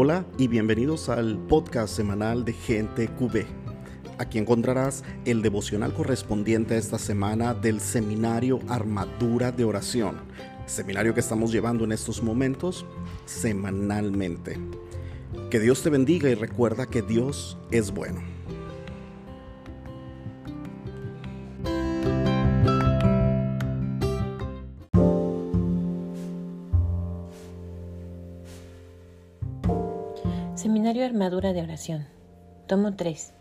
Hola y bienvenidos al podcast semanal de Gente QB. Aquí encontrarás el devocional correspondiente a esta semana del seminario Armadura de Oración, seminario que estamos llevando en estos momentos semanalmente. Que Dios te bendiga y recuerda que Dios es bueno. Seminario Armadura de Oración. Tomo 3.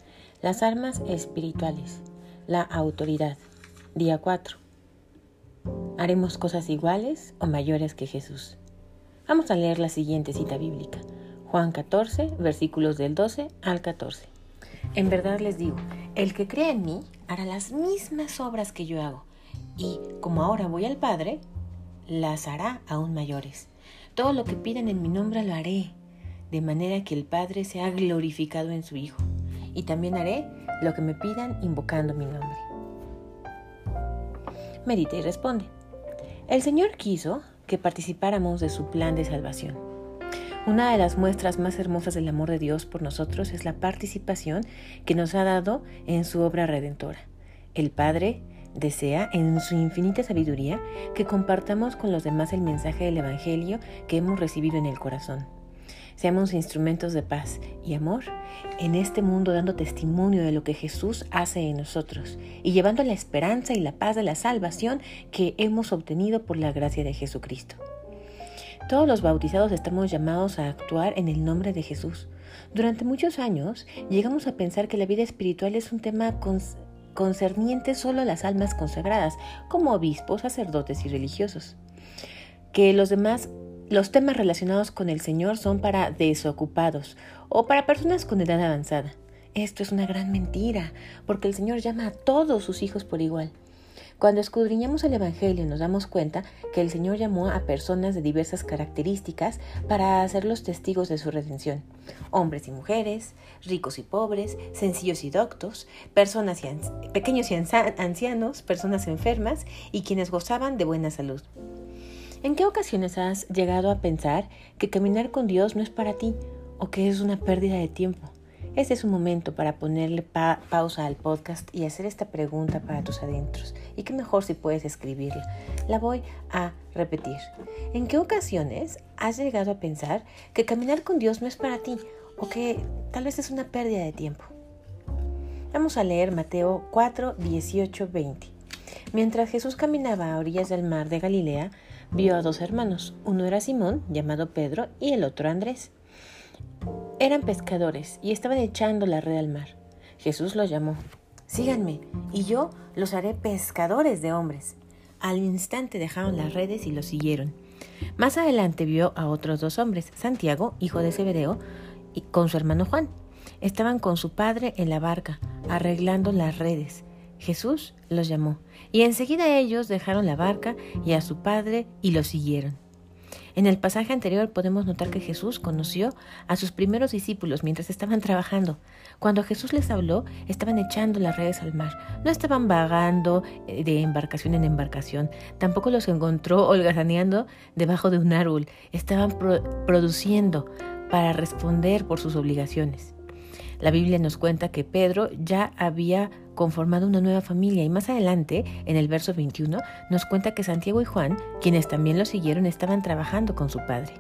Las armas espirituales. La autoridad. Día 4. ¿Haremos cosas iguales o mayores que Jesús? Vamos a leer la siguiente cita bíblica. Juan 14, versículos del 12 al 14. En verdad les digo, el que cree en mí hará las mismas obras que yo hago, y como ahora voy al Padre, las hará aún mayores. Todo lo que pidan en mi nombre lo haré de manera que el Padre sea glorificado en su Hijo. Y también haré lo que me pidan invocando mi nombre. Medita y responde. El Señor quiso que participáramos de su plan de salvación. Una de las muestras más hermosas del amor de Dios por nosotros es la participación que nos ha dado en su obra redentora. El Padre desea, en su infinita sabiduría, que compartamos con los demás el mensaje del Evangelio que hemos recibido en el corazón. Seamos instrumentos de paz y amor en este mundo dando testimonio de lo que Jesús hace en nosotros y llevando la esperanza y la paz de la salvación que hemos obtenido por la gracia de Jesucristo. Todos los bautizados estamos llamados a actuar en el nombre de Jesús. Durante muchos años llegamos a pensar que la vida espiritual es un tema concerniente solo a las almas consagradas, como obispos, sacerdotes y religiosos. Que los demás los temas relacionados con el Señor son para desocupados o para personas con edad avanzada. Esto es una gran mentira, porque el Señor llama a todos sus hijos por igual. Cuando escudriñamos el Evangelio nos damos cuenta que el Señor llamó a personas de diversas características para hacerlos testigos de su redención. Hombres y mujeres, ricos y pobres, sencillos y doctos, personas pequeños y ancianos, personas enfermas y quienes gozaban de buena salud. ¿En qué ocasiones has llegado a pensar que caminar con Dios no es para ti o que es una pérdida de tiempo? Este es un momento para ponerle pausa al podcast y hacer esta pregunta para tus adentros. Y qué mejor si puedes escribirla. La voy a repetir. ¿En qué ocasiones has llegado a pensar que caminar con Dios no es para ti o que tal vez es una pérdida de tiempo? Vamos a leer Mateo 4, 18, 20. Mientras Jesús caminaba a orillas del mar de Galilea, vio a dos hermanos. Uno era Simón, llamado Pedro, y el otro Andrés. Eran pescadores y estaban echando la red al mar. Jesús los llamó. Síganme, y yo los haré pescadores de hombres. Al instante dejaron las redes y los siguieron. Más adelante vio a otros dos hombres, Santiago, hijo de Zebedeo, y con su hermano Juan. Estaban con su padre en la barca, arreglando las redes. Jesús los llamó, y enseguida ellos dejaron la barca y a su padre y lo siguieron. En el pasaje anterior podemos notar que Jesús conoció a sus primeros discípulos mientras estaban trabajando. Cuando Jesús les habló, estaban echando las redes al mar. No estaban vagando eh, de embarcación en embarcación. Tampoco los encontró holgazaneando debajo de un árbol. Estaban produciendo para responder por sus obligaciones. La Biblia nos cuenta que Pedro ya había conformado una nueva familia y más adelante, en el verso 21, nos cuenta que Santiago y Juan, quienes también lo siguieron, estaban trabajando con su padre.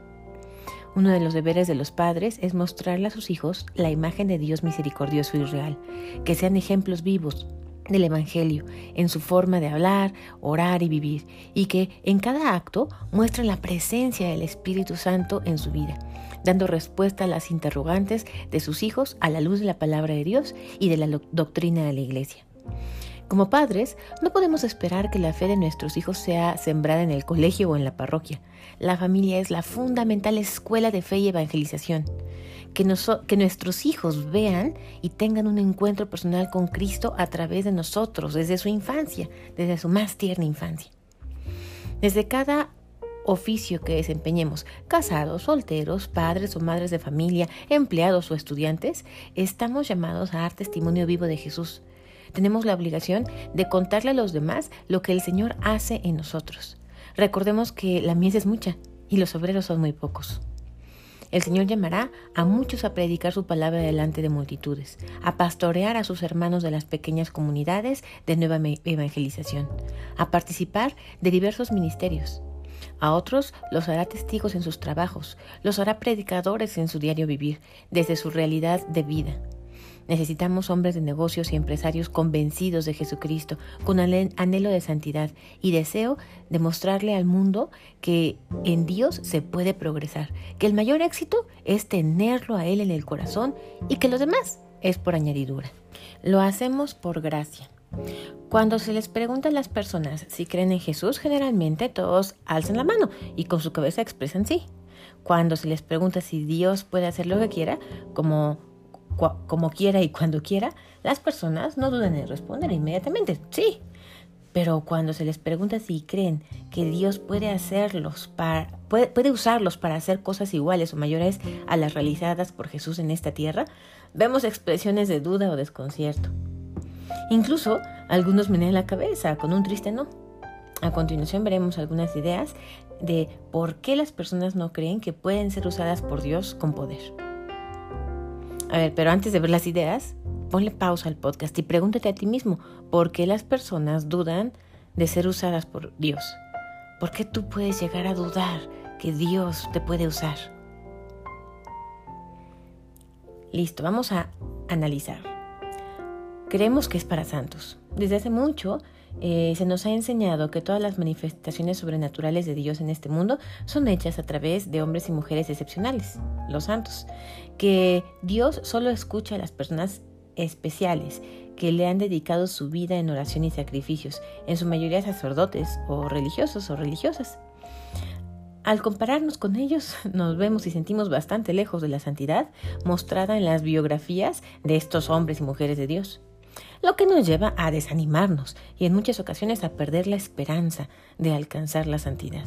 Uno de los deberes de los padres es mostrarle a sus hijos la imagen de Dios misericordioso y real, que sean ejemplos vivos del Evangelio en su forma de hablar, orar y vivir, y que en cada acto muestren la presencia del Espíritu Santo en su vida, dando respuesta a las interrogantes de sus hijos a la luz de la palabra de Dios y de la doctrina de la Iglesia. Como padres, no podemos esperar que la fe de nuestros hijos sea sembrada en el colegio o en la parroquia. La familia es la fundamental escuela de fe y evangelización que, nuestros hijos vean y tengan un encuentro personal con Cristo a través de nosotros, desde su infancia, desde su más tierna infancia. Desde cada oficio que desempeñemos, casados, solteros, padres o madres de familia, empleados o estudiantes, estamos llamados a dar testimonio vivo de Jesús. Tenemos la obligación de contarle a los demás lo que el Señor hace en nosotros. Recordemos que la mies es mucha y los obreros son muy pocos. El Señor llamará a muchos a predicar su palabra delante de multitudes, a pastorear a sus hermanos de las pequeñas comunidades de nueva evangelización, a participar de diversos ministerios. A otros los hará testigos en sus trabajos, los hará predicadores en su diario vivir, desde su realidad de vida. Necesitamos hombres de negocios y empresarios convencidos de Jesucristo, con anhelo de santidad y deseo de mostrarle al mundo que en Dios se puede progresar, que el mayor éxito es tenerlo a Él en el corazón y que lo demás es por añadidura. Lo hacemos por gracia. Cuando se les pregunta a las personas si creen en Jesús, generalmente todos alzan la mano y con su cabeza expresan sí. Cuando se les pregunta si Dios puede hacer lo que quiera, como como quiera y cuando quiera, las personas no dudan en responder inmediatamente, sí. Pero cuando se les pregunta si creen que Dios puede hacerlos para, puede, puede usarlos para hacer cosas iguales o mayores a las realizadas por Jesús en esta tierra, vemos expresiones de duda o desconcierto. Incluso algunos menean la cabeza con un triste no. A continuación veremos algunas ideas de por qué las personas no creen que pueden ser usadas por Dios con poder. A ver, pero antes de ver las ideas, ponle pausa al podcast y pregúntate a ti mismo, ¿por qué las personas dudan de ser usadas por Dios? ¿Por qué tú puedes llegar a dudar que Dios te puede usar? Listo, vamos a analizar. Creemos que es para santos. Desde hace mucho eh, se nos ha enseñado que todas las manifestaciones sobrenaturales de Dios en este mundo son hechas a través de hombres y mujeres excepcionales, los santos, que Dios solo escucha a las personas especiales que le han dedicado su vida en oración y sacrificios, en su mayoría sacerdotes o religiosos o religiosas. Al compararnos con ellos, nos vemos y sentimos bastante lejos de la santidad mostrada en las biografías de estos hombres y mujeres de Dios lo que nos lleva a desanimarnos y en muchas ocasiones a perder la esperanza de alcanzar la santidad.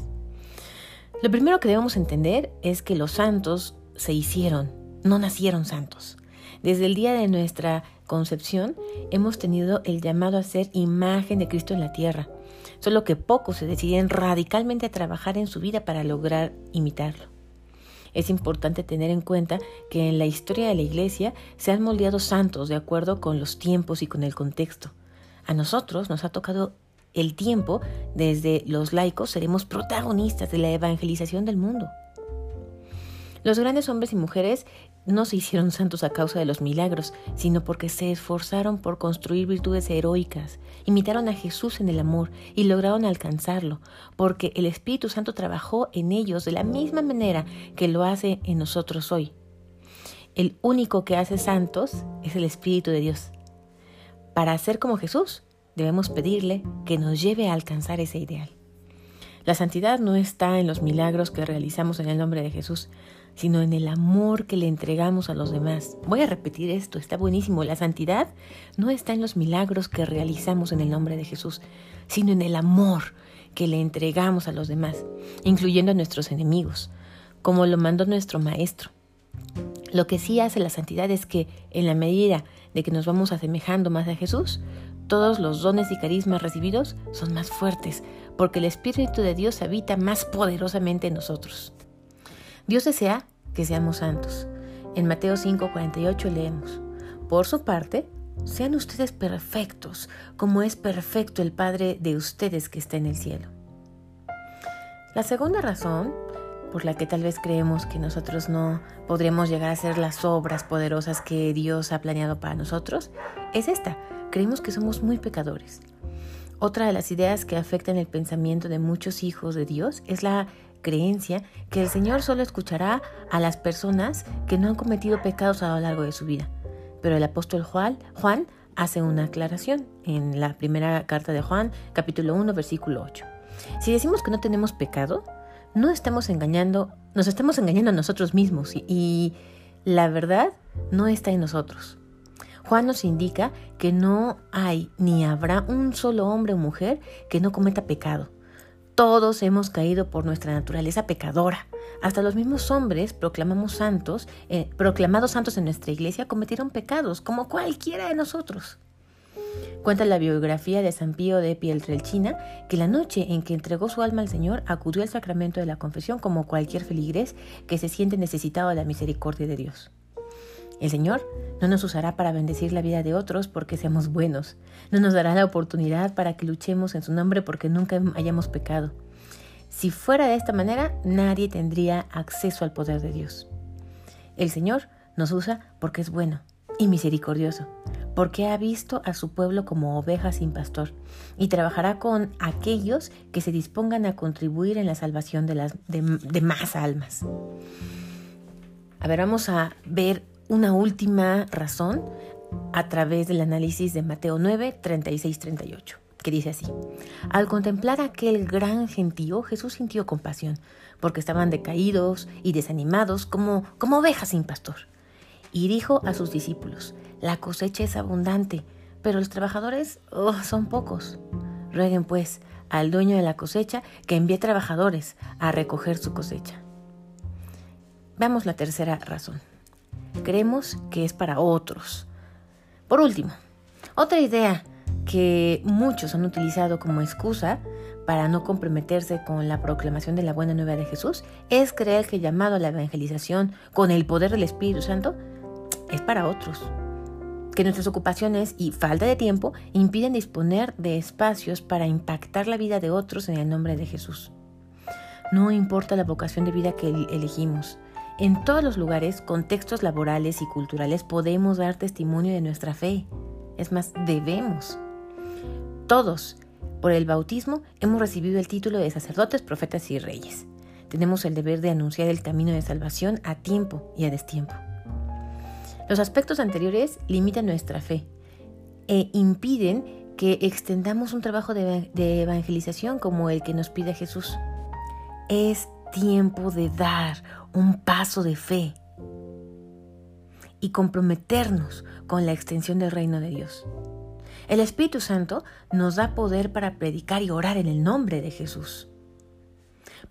Lo primero que debemos entender es que los santos se hicieron, no nacieron santos. Desde el día de nuestra concepción hemos tenido el llamado a ser imagen de Cristo en la tierra, solo que pocos se deciden radicalmente a trabajar en su vida para lograr imitarlo. Es importante tener en cuenta que en la historia de la Iglesia se han moldeado santos de acuerdo con los tiempos y con el contexto. A nosotros nos ha tocado el tiempo, desde los laicos seremos protagonistas de la evangelización del mundo. Los grandes hombres y mujeres no se hicieron santos a causa de los milagros, sino porque se esforzaron por construir virtudes heroicas, imitaron a Jesús en el amor y lograron alcanzarlo, porque el Espíritu Santo trabajó en ellos de la misma manera que lo hace en nosotros hoy. El único que hace santos es el Espíritu de Dios. Para ser como Jesús, debemos pedirle que nos lleve a alcanzar ese ideal. La santidad no está en los milagros que realizamos en el nombre de Jesús, sino en el amor que le entregamos a los demás. Voy a repetir esto, está buenísimo. La santidad no está en los milagros que realizamos en el nombre de Jesús, sino en el amor que le entregamos a los demás, incluyendo a nuestros enemigos, como lo mandó nuestro Maestro. Lo que sí hace la santidad es que, en la medida de que nos vamos asemejando más a Jesús, todos los dones y carismas recibidos son más fuertes, porque el Espíritu de Dios habita más poderosamente en nosotros. Dios desea que seamos santos. En Mateo 5:48 leemos, Por su parte, sean ustedes perfectos, como es perfecto el Padre de ustedes que está en el cielo. La segunda razón por la que tal vez creemos que nosotros no podremos llegar a ser las obras poderosas que Dios ha planeado para nosotros es esta. Creemos que somos muy pecadores. Otra de las ideas que afectan el pensamiento de muchos hijos de Dios es la creencia que el Señor solo escuchará a las personas que no han cometido pecados a lo largo de su vida. Pero el apóstol Juan, hace una aclaración en la primera carta de Juan, capítulo 1, versículo 8. Si decimos que no tenemos pecado, no estamos engañando, nos estamos engañando a nosotros mismos y la verdad no está en nosotros. Juan nos indica que no hay ni habrá un solo hombre o mujer que no cometa pecado. Todos hemos caído por nuestra naturaleza pecadora. Hasta los mismos hombres proclamamos santos, eh, proclamados santos en nuestra iglesia, cometieron pecados, como cualquiera de nosotros. Cuenta la biografía de San Pío de Pietrelcina que la noche en que entregó su alma al Señor acudió al sacramento de la confesión como cualquier feligrés que se siente necesitado de la misericordia de Dios. El Señor no nos usará para bendecir la vida de otros porque seamos buenos, no nos dará la oportunidad para que luchemos en su nombre porque nunca hayamos pecado. Si fuera de esta manera, nadie tendría acceso al poder de Dios. El Señor nos usa porque es bueno y misericordioso, porque ha visto a su pueblo como ovejas sin pastor, y trabajará con aquellos que se dispongan a contribuir en la salvación de, las, de, más almas. A ver, vamos a ver una última razón a través del análisis de Mateo 9, 36, 38, que dice así. Al contemplar aquel gran gentío, Jesús sintió compasión, porque estaban decaídos y desanimados como, como ovejas sin pastor. Y dijo a sus discípulos, la cosecha es abundante, pero los trabajadores oh, son pocos. Rueguen pues al dueño de la cosecha que envíe trabajadores a recoger su cosecha. Veamos la tercera razón. Creemos que es para otros. Por último, otra idea que muchos han utilizado como excusa para no comprometerse con la proclamación de la buena nueva de Jesús es creer que el llamado a la evangelización con el poder del Espíritu Santo es para otros que nuestras ocupaciones y falta de tiempo impiden disponer de espacios para impactar la vida de otros en el nombre de Jesús. No importa la vocación de vida que elegimos. En todos los lugares, contextos laborales y culturales podemos dar testimonio de nuestra fe. Es más, debemos. Todos, por el bautismo, hemos recibido el título de sacerdotes, profetas y reyes. Tenemos el deber de anunciar el camino de salvación a tiempo y a destiempo. Los aspectos anteriores limitan nuestra fe e impiden que extendamos un trabajo de, evangelización como el que nos pide Jesús. Es tiempo de dar un paso de fe y comprometernos con la extensión del reino de Dios. El Espíritu Santo nos da poder para predicar y orar en el nombre de Jesús.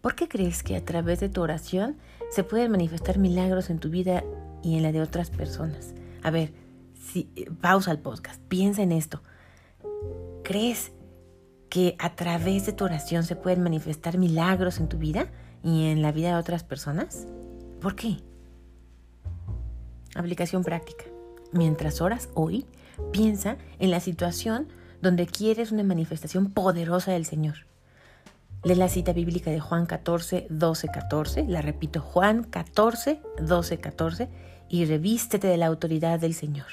¿Por qué crees que a través de tu oración se pueden manifestar milagros en tu vida y en la de otras personas. A ver, si, pausa el podcast, piensa en esto. ¿Crees que a través de tu oración se pueden manifestar milagros en tu vida y en la vida de otras personas? ¿Por qué? Aplicación práctica. Mientras oras hoy, piensa en la situación donde quieres una manifestación poderosa del Señor. Lee la cita bíblica de Juan 14, 12, 14. La repito, Juan 14, 12, 14 y revístete de la autoridad del Señor.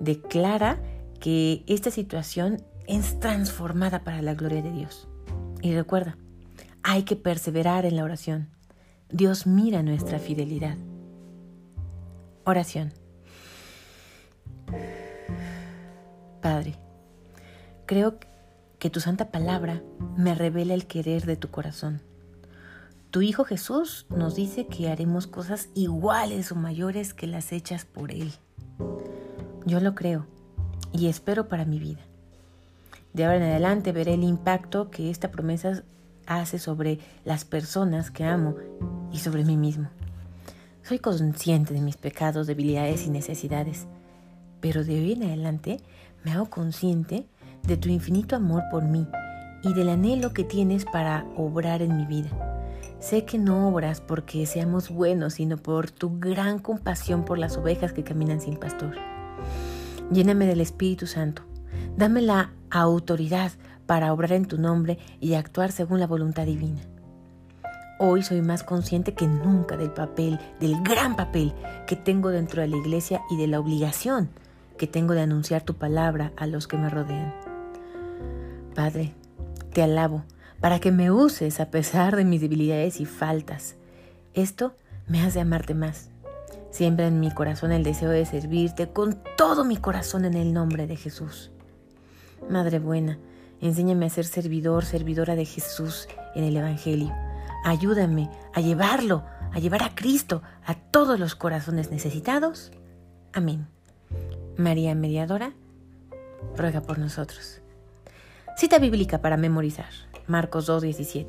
Declara que esta situación es transformada para la gloria de Dios. Y recuerda, hay que perseverar en la oración. Dios mira nuestra fidelidad. Oración. Padre, creo que tu santa palabra me revela el querer de tu corazón tu Hijo Jesús nos dice que haremos cosas iguales o mayores que las hechas por Él. Yo lo creo y espero para mi vida. De ahora en adelante veré el impacto que esta promesa hace sobre las personas que amo y sobre mí mismo. Soy consciente de mis pecados, debilidades y necesidades, pero de hoy en adelante me hago consciente de tu infinito amor por mí y del anhelo que tienes para obrar en mi vida. Sé que no obras porque seamos buenos, sino por tu gran compasión por las ovejas que caminan sin pastor. Lléname del Espíritu Santo. Dame la autoridad para obrar en tu nombre y actuar según la voluntad divina. Hoy soy más consciente que nunca del papel, del gran papel que tengo dentro de la iglesia y de la obligación que tengo de anunciar tu palabra a los que me rodean. Padre, te alabo para que me uses a pesar de mis debilidades y faltas. Esto me hace amarte más. Siembra en mi corazón el deseo de servirte con todo mi corazón en el nombre de Jesús. Madre buena, enséñame a ser servidor, servidora de Jesús en el Evangelio. Ayúdame a llevarlo, a llevar a Cristo a todos los corazones necesitados. Amén. María Mediadora, ruega por nosotros. Cita bíblica para memorizar. Marcos 2.17.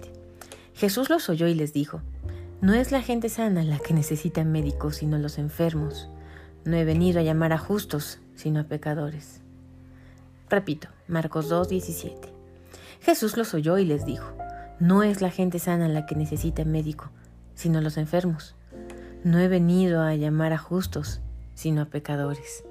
Jesús los oyó y les dijo, No es la gente sana la que necesita médicos, sino los enfermos. No he venido a llamar a justos, sino a pecadores. Repito, Marcos 2.17. Jesús los oyó y les dijo, no es la gente sana la que necesita médico, sino los enfermos. No he venido a llamar a justos, sino a pecadores.